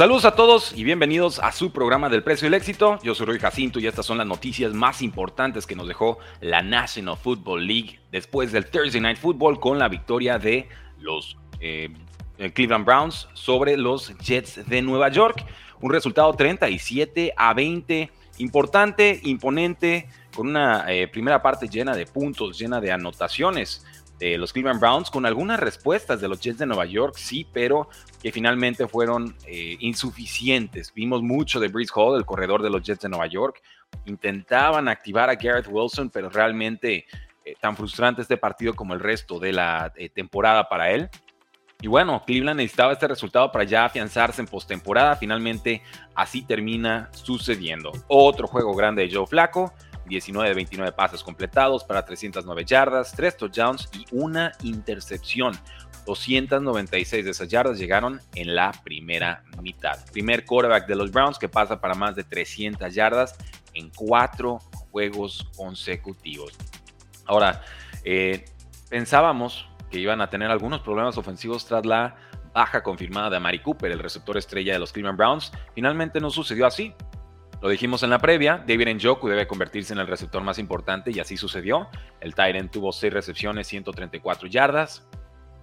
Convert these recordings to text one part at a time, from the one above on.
Saludos a todos y bienvenidos a su programa del precio del éxito. Yo soy Roy Jacinto y estas son las noticias más importantes que nos dejó la National Football League después del Thursday Night Football con la victoria de los eh, Cleveland Browns sobre los Jets de Nueva York. Un resultado 37 a 20, importante, imponente, con una eh, primera parte llena de puntos, llena de anotaciones de los Cleveland Browns, con algunas respuestas de los Jets de Nueva York, sí, pero que finalmente fueron eh, insuficientes. Vimos mucho de Breeze Hall, el corredor de los Jets de Nueva York. Intentaban activar a Garrett Wilson, pero realmente eh, tan frustrante este partido como el resto de la eh, temporada para él. Y bueno, Cleveland necesitaba este resultado para ya afianzarse en postemporada. Finalmente, así termina sucediendo. Otro juego grande de Joe Flaco. 19 de 29 pases completados para 309 yardas, 3 touchdowns y una intercepción. 296 de esas yardas llegaron en la primera mitad. Primer quarterback de los Browns que pasa para más de 300 yardas en cuatro juegos consecutivos. Ahora, eh, pensábamos que iban a tener algunos problemas ofensivos tras la baja confirmada de Amari Cooper, el receptor estrella de los Cleveland Browns. Finalmente no sucedió así. Lo dijimos en la previa, David Njoku debe convertirse en el receptor más importante y así sucedió. El Tyrant tuvo 6 recepciones, 134 yardas.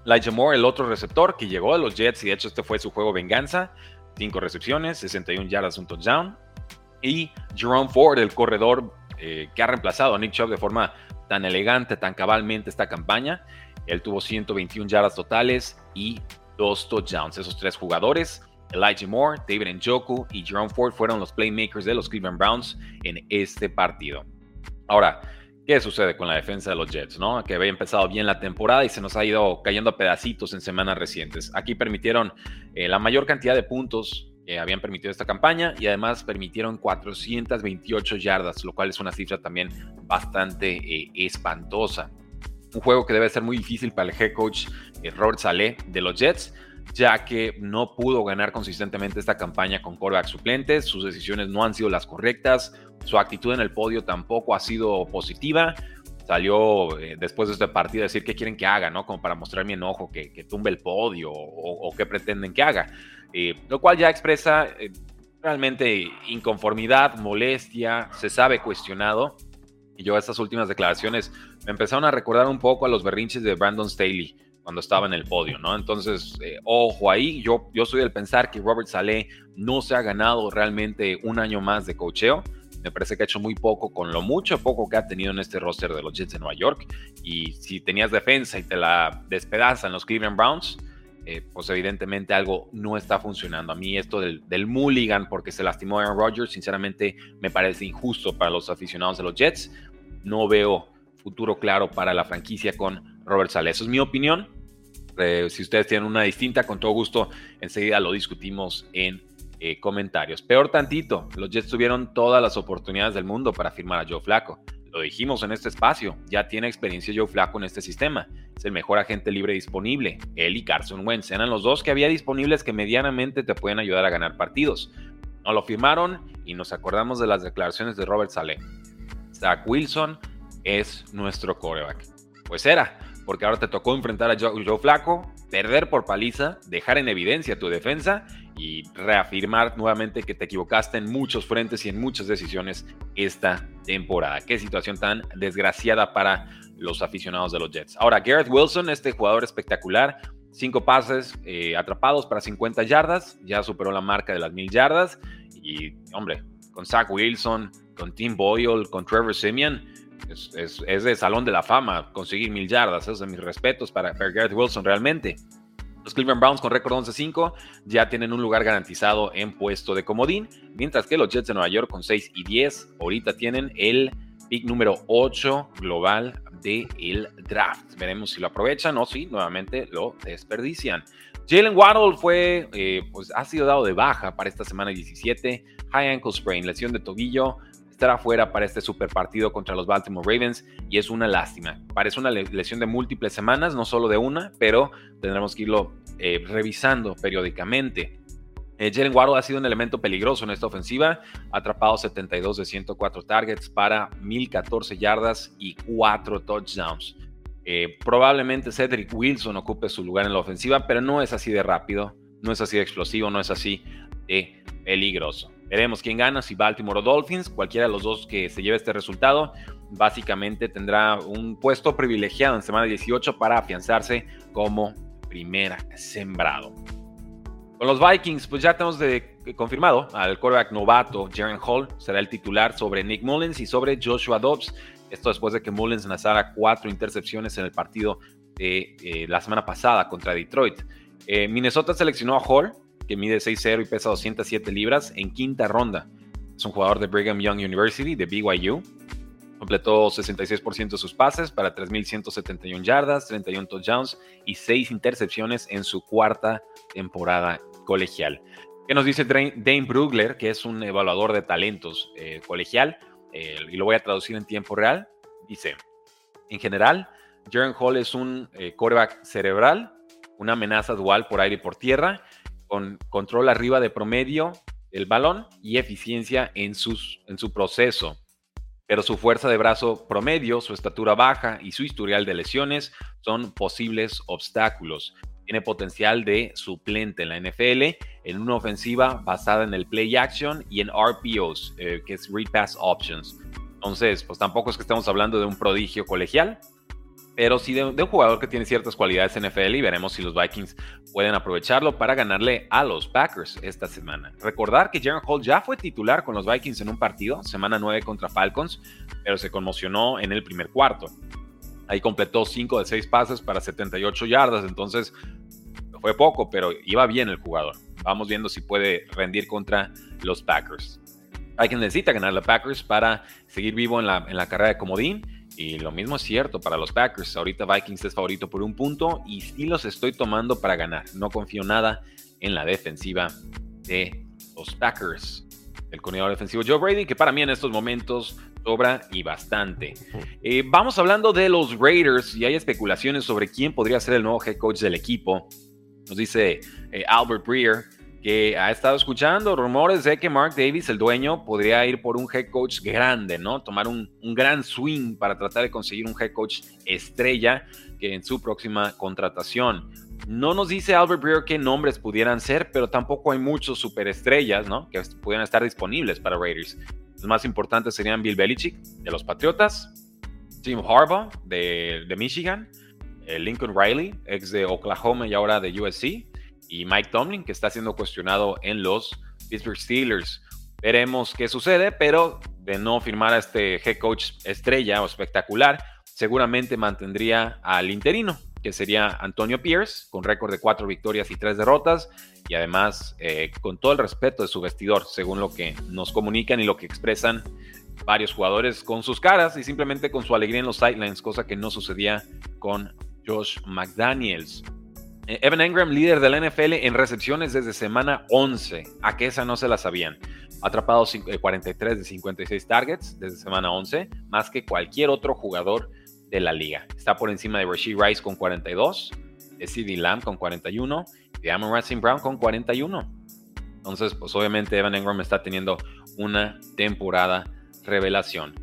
Elijah Moore, el otro receptor que llegó a los Jets y de hecho este fue su juego venganza, 5 recepciones, 61 yardas, un touchdown. Y Jerome Ford, el corredor eh, que ha reemplazado a Nick Chubb de forma tan elegante, tan cabalmente esta campaña. Él tuvo 121 yardas totales y 2 touchdowns. Esos tres jugadores Elijah Moore, David Njoku y Jerome Ford fueron los playmakers de los Cleveland Browns en este partido. Ahora, ¿qué sucede con la defensa de los Jets? ¿no? Que había empezado bien la temporada y se nos ha ido cayendo a pedacitos en semanas recientes. Aquí permitieron eh, la mayor cantidad de puntos que habían permitido esta campaña y además permitieron 428 yardas, lo cual es una cifra también bastante eh, espantosa. Un juego que debe ser muy difícil para el head coach eh, Robert Saleh de los Jets, ya que no pudo ganar consistentemente esta campaña con quarterbacks suplentes, sus decisiones no han sido las correctas, su actitud en el podio tampoco ha sido positiva. Salió eh, después de este partido a decir qué quieren que haga, ¿no? Como para mostrar mi enojo, que, tumbe el podio o, qué pretenden que haga. Eh, lo cual ya expresa eh, realmente inconformidad, molestia, se sabe cuestionado. Y yo estas últimas declaraciones me empezaron a recordar un poco a los berrinches de Brandon Staley cuando estaba en el podio, ¿no? Entonces, eh, ojo ahí, yo, yo soy del pensar que Robert Saleh no se ha ganado realmente un año más de cocheo. Me parece que ha hecho muy poco con lo mucho poco que ha tenido en este roster de los Jets de Nueva York. Y si tenías defensa y te la despedazan los Cleveland Browns, eh, pues evidentemente algo no está funcionando. A mí esto del, del mulligan porque se lastimó Aaron Rodgers, sinceramente me parece injusto para los aficionados de los Jets. No veo futuro claro para la franquicia con Robert Saleh. Eso es mi opinión. Eh, si ustedes tienen una distinta, con todo gusto, enseguida lo discutimos en eh, comentarios. Peor tantito, los Jets tuvieron todas las oportunidades del mundo para firmar a Joe Flaco. Lo dijimos en este espacio, ya tiene experiencia Joe Flaco en este sistema. Es el mejor agente libre disponible. Él y Carson Wentz eran los dos que había disponibles que medianamente te pueden ayudar a ganar partidos. No lo firmaron y nos acordamos de las declaraciones de Robert Saleh. Zach Wilson es nuestro coreback. Pues era, porque ahora te tocó enfrentar a Joe, Flaco, perder por paliza, dejar en evidencia tu defensa y reafirmar nuevamente que te equivocaste en muchos frentes y en muchas decisiones esta temporada. Qué situación tan desgraciada para los aficionados de los Jets. Ahora, Garrett Wilson, este jugador espectacular, cinco pases eh, atrapados para 50 yardas, ya superó la marca de las mil yardas y, hombre, con Zach Wilson, con Tim Boyle, con Trevor Simeon, es, de salón de la fama conseguir mil yardas. Esos son mis respetos para, Garrett Wilson realmente. Los Cleveland Browns con récord 11-5 ya tienen un lugar garantizado en puesto de comodín, mientras que los Jets de Nueva York con 6 y 10 ahorita tienen el pick número 8 global del draft. Veremos si lo aprovechan o si nuevamente lo desperdician. Jalen Waddle fue, eh, pues ha sido dado de baja para esta semana 17. High ankle sprain, lesión de tobillo. Estará fuera para este super partido contra los Baltimore Ravens y es una lástima. Parece una lesión de múltiples semanas, no solo de una, pero tendremos que irlo eh, revisando periódicamente. Eh, Jalen Waddle ha sido un elemento peligroso en esta ofensiva, atrapado 72 de 104 targets para 1014 yardas y 4 touchdowns. Eh, probablemente Cedric Wilson ocupe su lugar en la ofensiva, pero no es así de rápido, no es así de explosivo, no es así de peligroso. Veremos quién gana, si Baltimore o Dolphins, cualquiera de los dos que se lleve este resultado, básicamente tendrá un puesto privilegiado en semana 18 para afianzarse como primera sembrado. Con los Vikings, pues ya tenemos de, confirmado al quarterback novato Jaren Hall, será el titular sobre Nick Mullins y sobre Joshua Dobbs. Esto después de que Mullins lanzara cuatro intercepciones en el partido de eh, la semana pasada contra Detroit. Eh, Minnesota seleccionó a Hall, que mide 6'0 y pesa 207 libras, en quinta ronda. Es un jugador de Brigham Young University, de BYU. Completó 66% de sus pases para 3.171 yardas, 31 touchdowns y 6 intercepciones en su cuarta temporada colegial. ¿Qué nos dice Dane Brugler, que es un evaluador de talentos eh, colegial? Eh, y lo voy a traducir en tiempo real. Dice, en general, Jaren Hall es un eh, quarterback cerebral, una amenaza dual por aire y por tierra, con control arriba de promedio del balón y eficiencia en, su proceso. Pero su fuerza de brazo promedio, su estatura baja y su historial de lesiones son posibles obstáculos tiene potencial de suplente en la NFL en una ofensiva basada en el play action y en RPOs, eh, que es Read Pass Options. Entonces, pues tampoco es que estemos hablando de un prodigio colegial, pero sí de, un jugador que tiene ciertas cualidades en NFL y veremos si los Vikings pueden aprovecharlo para ganarle a los Packers esta semana. Recordar que Jaron Hall ya fue titular con los Vikings en un partido, semana 9 contra Falcons, pero se conmocionó en el primer cuarto. Ahí completó 5 de 6 pases para 78 yardas, entonces fue poco, pero iba bien el jugador. Vamos viendo si puede rendir contra los Packers. Hay quien necesita ganar los Packers para seguir vivo en la, en la carrera de comodín. Y lo mismo es cierto para los Packers. Ahorita Vikings es favorito por un punto y sí los estoy tomando para ganar. No confío nada en la defensiva de los Packers. El coordinador defensivo Joe Brady, que para mí en estos momentos sobra y bastante. Eh, vamos hablando de los Raiders y hay especulaciones sobre quién podría ser el nuevo head coach del equipo. Nos dice eh, Albert Breer que ha estado escuchando rumores de que Mark Davis, el dueño, podría ir por un head coach grande, ¿no? Tomar un, un gran swing para tratar de conseguir un head coach estrella que en su próxima contratación. No nos dice Albert Breer qué nombres pudieran ser, pero tampoco hay muchos superestrellas, ¿no? Que pudieran estar disponibles para Raiders. Los más importantes serían Bill Belichick, de los Patriotas, Jim Harbaugh, de, de Michigan, eh, Lincoln Riley, ex de Oklahoma y ahora de USC, y Mike Tomlin, que está siendo cuestionado en los Pittsburgh Steelers. Veremos qué sucede, pero de no firmar a este head coach estrella o espectacular, seguramente mantendría al interino, que sería Antonio Pierce, con récord de cuatro victorias y tres derrotas, y además eh, con todo el respeto de su vestidor, según lo que nos comunican y lo que expresan varios jugadores con sus caras y simplemente con su alegría en los sidelines, cosa que no sucedía con Josh McDaniels. Eh, Evan Engram, líder de la NFL en recepciones desde semana 11. A que esa no se la sabían. Atrapado 43 eh, de 56 targets desde semana 11, más que cualquier otro jugador de la liga. Está por encima de Rasheed Rice con 42, de CD Lamb con 41 y de Amon Racing Brown con 41. Entonces, pues obviamente Evan Engram está teniendo una temporada revelación.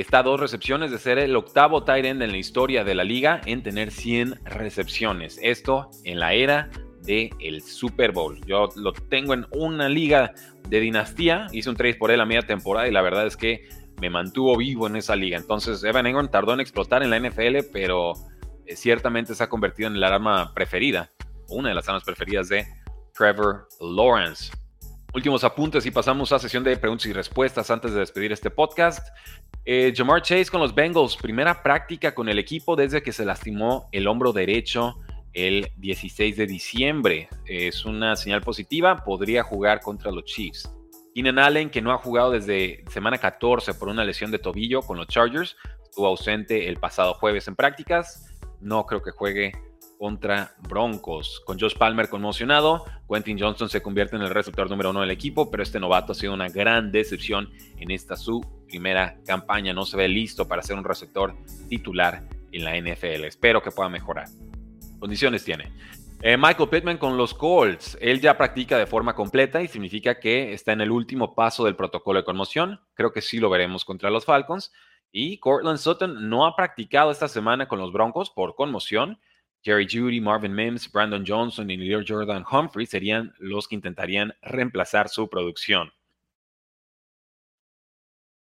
Está dos recepciones de ser el octavo tight end en la historia de la liga en tener 100 recepciones. Esto en la era del el Super Bowl. Yo lo tengo en una liga de dinastía. Hice un trade por él a media temporada y la verdad es que me mantuvo vivo en esa liga. Entonces, Evan Engram tardó en explotar en la NFL, pero eh, ciertamente se ha convertido en la arma preferida, una de las armas preferidas de Trevor Lawrence. Últimos apuntes y pasamos a sesión de preguntas y respuestas antes de despedir este podcast. Eh, Jamar Chase con los Bengals, primera práctica con el equipo desde que se lastimó el hombro derecho el 16 de diciembre. Es una señal positiva, podría jugar contra los Chiefs. Keenan Allen, que no ha jugado desde semana 14 por una lesión de tobillo con los Chargers, estuvo ausente el pasado jueves en prácticas. No creo que juegue contra Broncos. Con Josh Palmer conmocionado, Quentin Johnson se convierte en el receptor número uno del equipo, pero este novato ha sido una gran decepción en esta su primera campaña. No se ve listo para ser un receptor titular en la NFL. Espero que pueda mejorar. Condiciones tiene. Eh, Michael Pittman con los Colts. Él ya practica de forma completa y significa que está en el último paso del protocolo de conmoción. Creo que sí lo veremos contra los Falcons. Y Cortland Sutton no ha practicado esta semana con los Broncos por conmoción. Jerry Judy, Marvin Mims, Brandon Johnson y Leo Jordan Humphrey serían los que intentarían reemplazar su producción.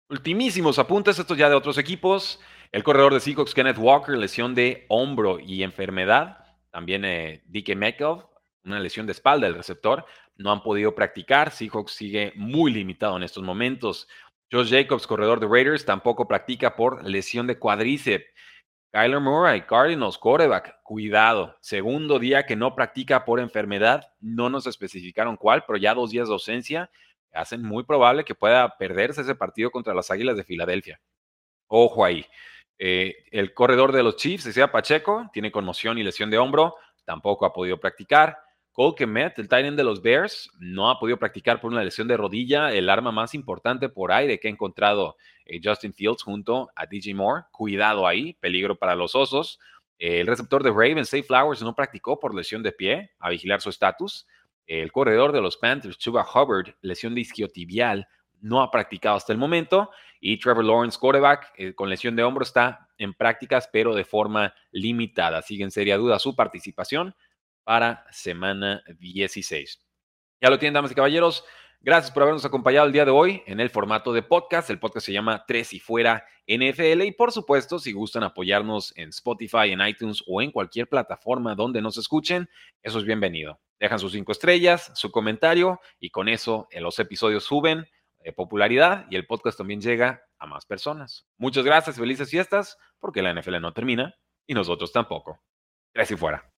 Ultimísimos apuntes, estos ya de otros equipos. El corredor de Seahawks, Kenneth Walker, lesión de hombro y enfermedad. También eh, DK Metcalf, una lesión de espalda del receptor. No han podido practicar. Seahawks sigue muy limitado en estos momentos. Josh Jacobs, corredor de Raiders, tampoco practica por lesión de cuádriceps. Kyler Murray, Cardinals, quarterback, cuidado. Segundo día que no practica por enfermedad. No nos especificaron cuál, pero ya dos días de ausencia hacen muy probable que pueda perderse ese partido contra las Águilas de Filadelfia. Ojo ahí. Eh, el corredor de los Chiefs, sea Pacheco, tiene conmoción y lesión de hombro, tampoco ha podido practicar. Cole Kemet, el tight end de los Bears, no ha podido practicar por una lesión de rodilla, el arma más importante por aire que ha encontrado eh, Justin Fields junto a DJ Moore. Cuidado ahí, peligro para los osos. el receptor de Ravens, Safe Flowers, no practicó por lesión de pie, a vigilar su estatus. El corredor de los Panthers, Chuba Hubbard, lesión de isquiotibial, no ha practicado hasta el momento. Y Trevor Lawrence, quarterback, eh, con lesión de hombro, está en prácticas, pero de forma limitada. Sigue en seria duda su participación para semana 16. Ya lo tienen, damas y caballeros. Gracias por habernos acompañado el día de hoy en el formato de podcast. El podcast se llama Tres y Fuera NFL. Y por supuesto, si gustan apoyarnos en Spotify, en iTunes o en cualquier plataforma donde nos escuchen, eso es bienvenido. Dejan sus cinco estrellas, su comentario y con eso en los episodios suben eh, popularidad y el podcast también llega a más personas. Muchas gracias, felices fiestas, porque la NFL no termina y nosotros tampoco. Tres y fuera.